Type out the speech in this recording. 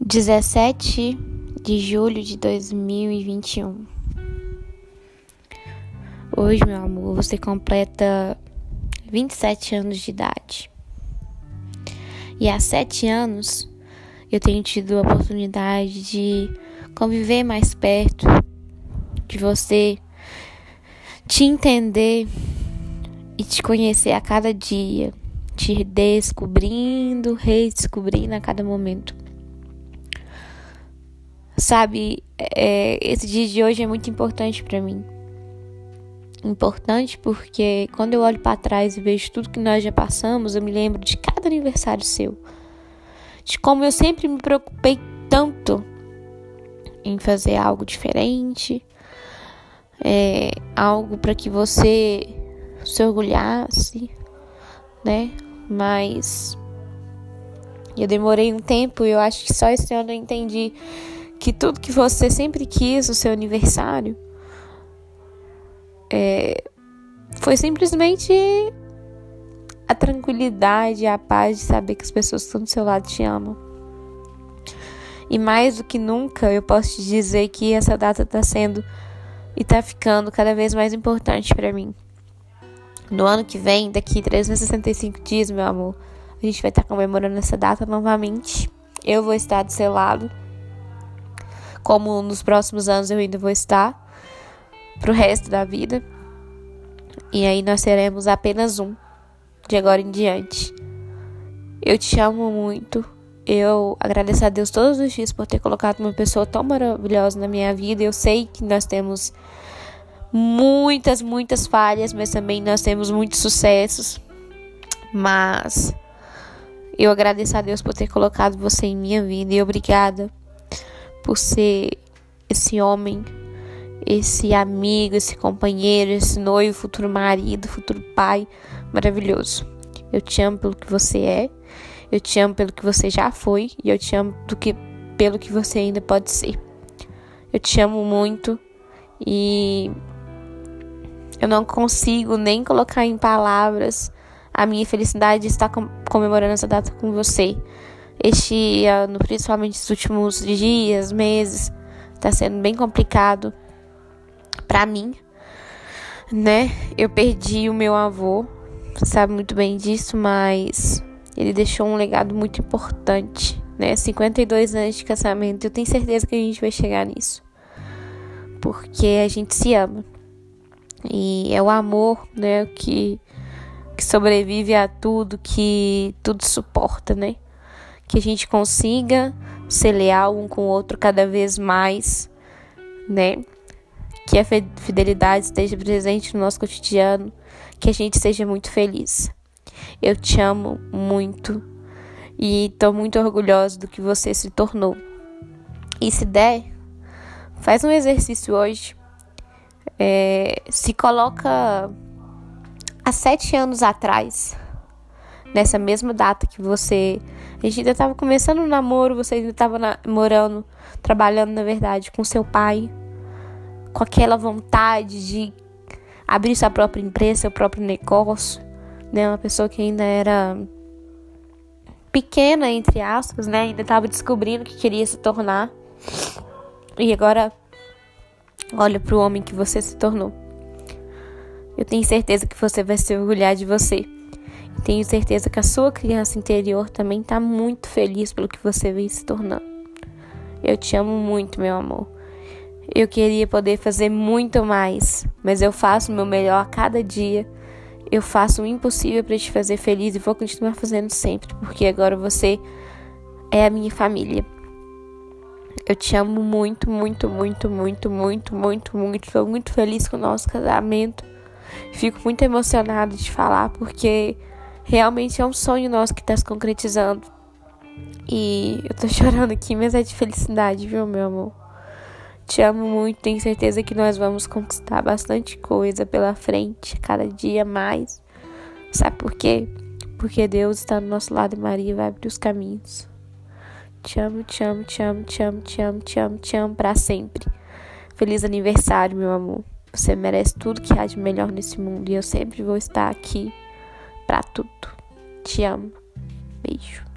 17 de julho de 2021. Hoje, meu amor, você completa 27 anos de idade. E há sete anos eu tenho tido a oportunidade de conviver mais perto de você, te entender e te conhecer a cada dia, te descobrindo, redescobrindo a cada momento. Sabe, é, esse dia de hoje é muito importante para mim. Importante porque quando eu olho para trás e vejo tudo que nós já passamos, eu me lembro de cada aniversário seu. De como eu sempre me preocupei tanto em fazer algo diferente, é, algo para que você se orgulhasse, né? Mas eu demorei um tempo e eu acho que só esse ano eu entendi que tudo que você sempre quis no seu aniversário é, foi simplesmente a tranquilidade, a paz de saber que as pessoas que estão do seu lado te amam. E mais do que nunca, eu posso te dizer que essa data está sendo e está ficando cada vez mais importante para mim. No ano que vem, daqui 365 dias, meu amor, a gente vai estar tá comemorando essa data novamente. Eu vou estar do seu lado como nos próximos anos eu ainda vou estar pro resto da vida. E aí nós seremos apenas um de agora em diante. Eu te amo muito. Eu agradeço a Deus todos os dias por ter colocado uma pessoa tão maravilhosa na minha vida. Eu sei que nós temos muitas, muitas falhas, mas também nós temos muitos sucessos. Mas eu agradeço a Deus por ter colocado você em minha vida e obrigada por ser esse homem, esse amigo, esse companheiro, esse noivo, futuro marido, futuro pai maravilhoso. Eu te amo pelo que você é, eu te amo pelo que você já foi e eu te amo do que, pelo que você ainda pode ser. Eu te amo muito e eu não consigo nem colocar em palavras a minha felicidade de estar comemorando essa data com você. Este ano, principalmente nos últimos dias, meses, está sendo bem complicado para mim, né? Eu perdi o meu avô, sabe muito bem disso, mas ele deixou um legado muito importante, né? 52 anos de casamento, eu tenho certeza que a gente vai chegar nisso. Porque a gente se ama. E é o amor, né, que que sobrevive a tudo, que tudo suporta, né? Que a gente consiga ser leal um com o outro cada vez mais, né? Que a fidelidade esteja presente no nosso cotidiano, que a gente seja muito feliz. Eu te amo muito e estou muito orgulhosa do que você se tornou. E se der, faz um exercício hoje. É, se coloca há sete anos atrás nessa mesma data que você. A gente ainda estava começando o namoro, você ainda estava namorando, trabalhando, na verdade, com seu pai, com aquela vontade de abrir sua própria empresa, seu próprio negócio, né? Uma pessoa que ainda era pequena, entre aspas, né? Ainda estava descobrindo que queria se tornar. E agora, olha para o homem que você se tornou. Eu tenho certeza que você vai se orgulhar de você. Tenho certeza que a sua criança interior também está muito feliz pelo que você vem se tornando. Eu te amo muito, meu amor. Eu queria poder fazer muito mais, mas eu faço o meu melhor a cada dia. Eu faço o impossível para te fazer feliz e vou continuar fazendo sempre, porque agora você é a minha família. Eu te amo muito, muito, muito, muito, muito, muito, muito. Estou muito feliz com o nosso casamento. Fico muito emocionada de falar porque Realmente é um sonho nosso que está se concretizando. E eu tô chorando aqui, mas é de felicidade, viu, meu amor? Te amo muito, tenho certeza que nós vamos conquistar bastante coisa pela frente, cada dia mais. Sabe por quê? Porque Deus está do nosso lado e Maria vai abrir os caminhos. Te amo, te amo, te amo, te amo, te amo, te amo, te amo para sempre. Feliz aniversário, meu amor. Você merece tudo que há de melhor nesse mundo e eu sempre vou estar aqui para tudo. Te amo. Beijo.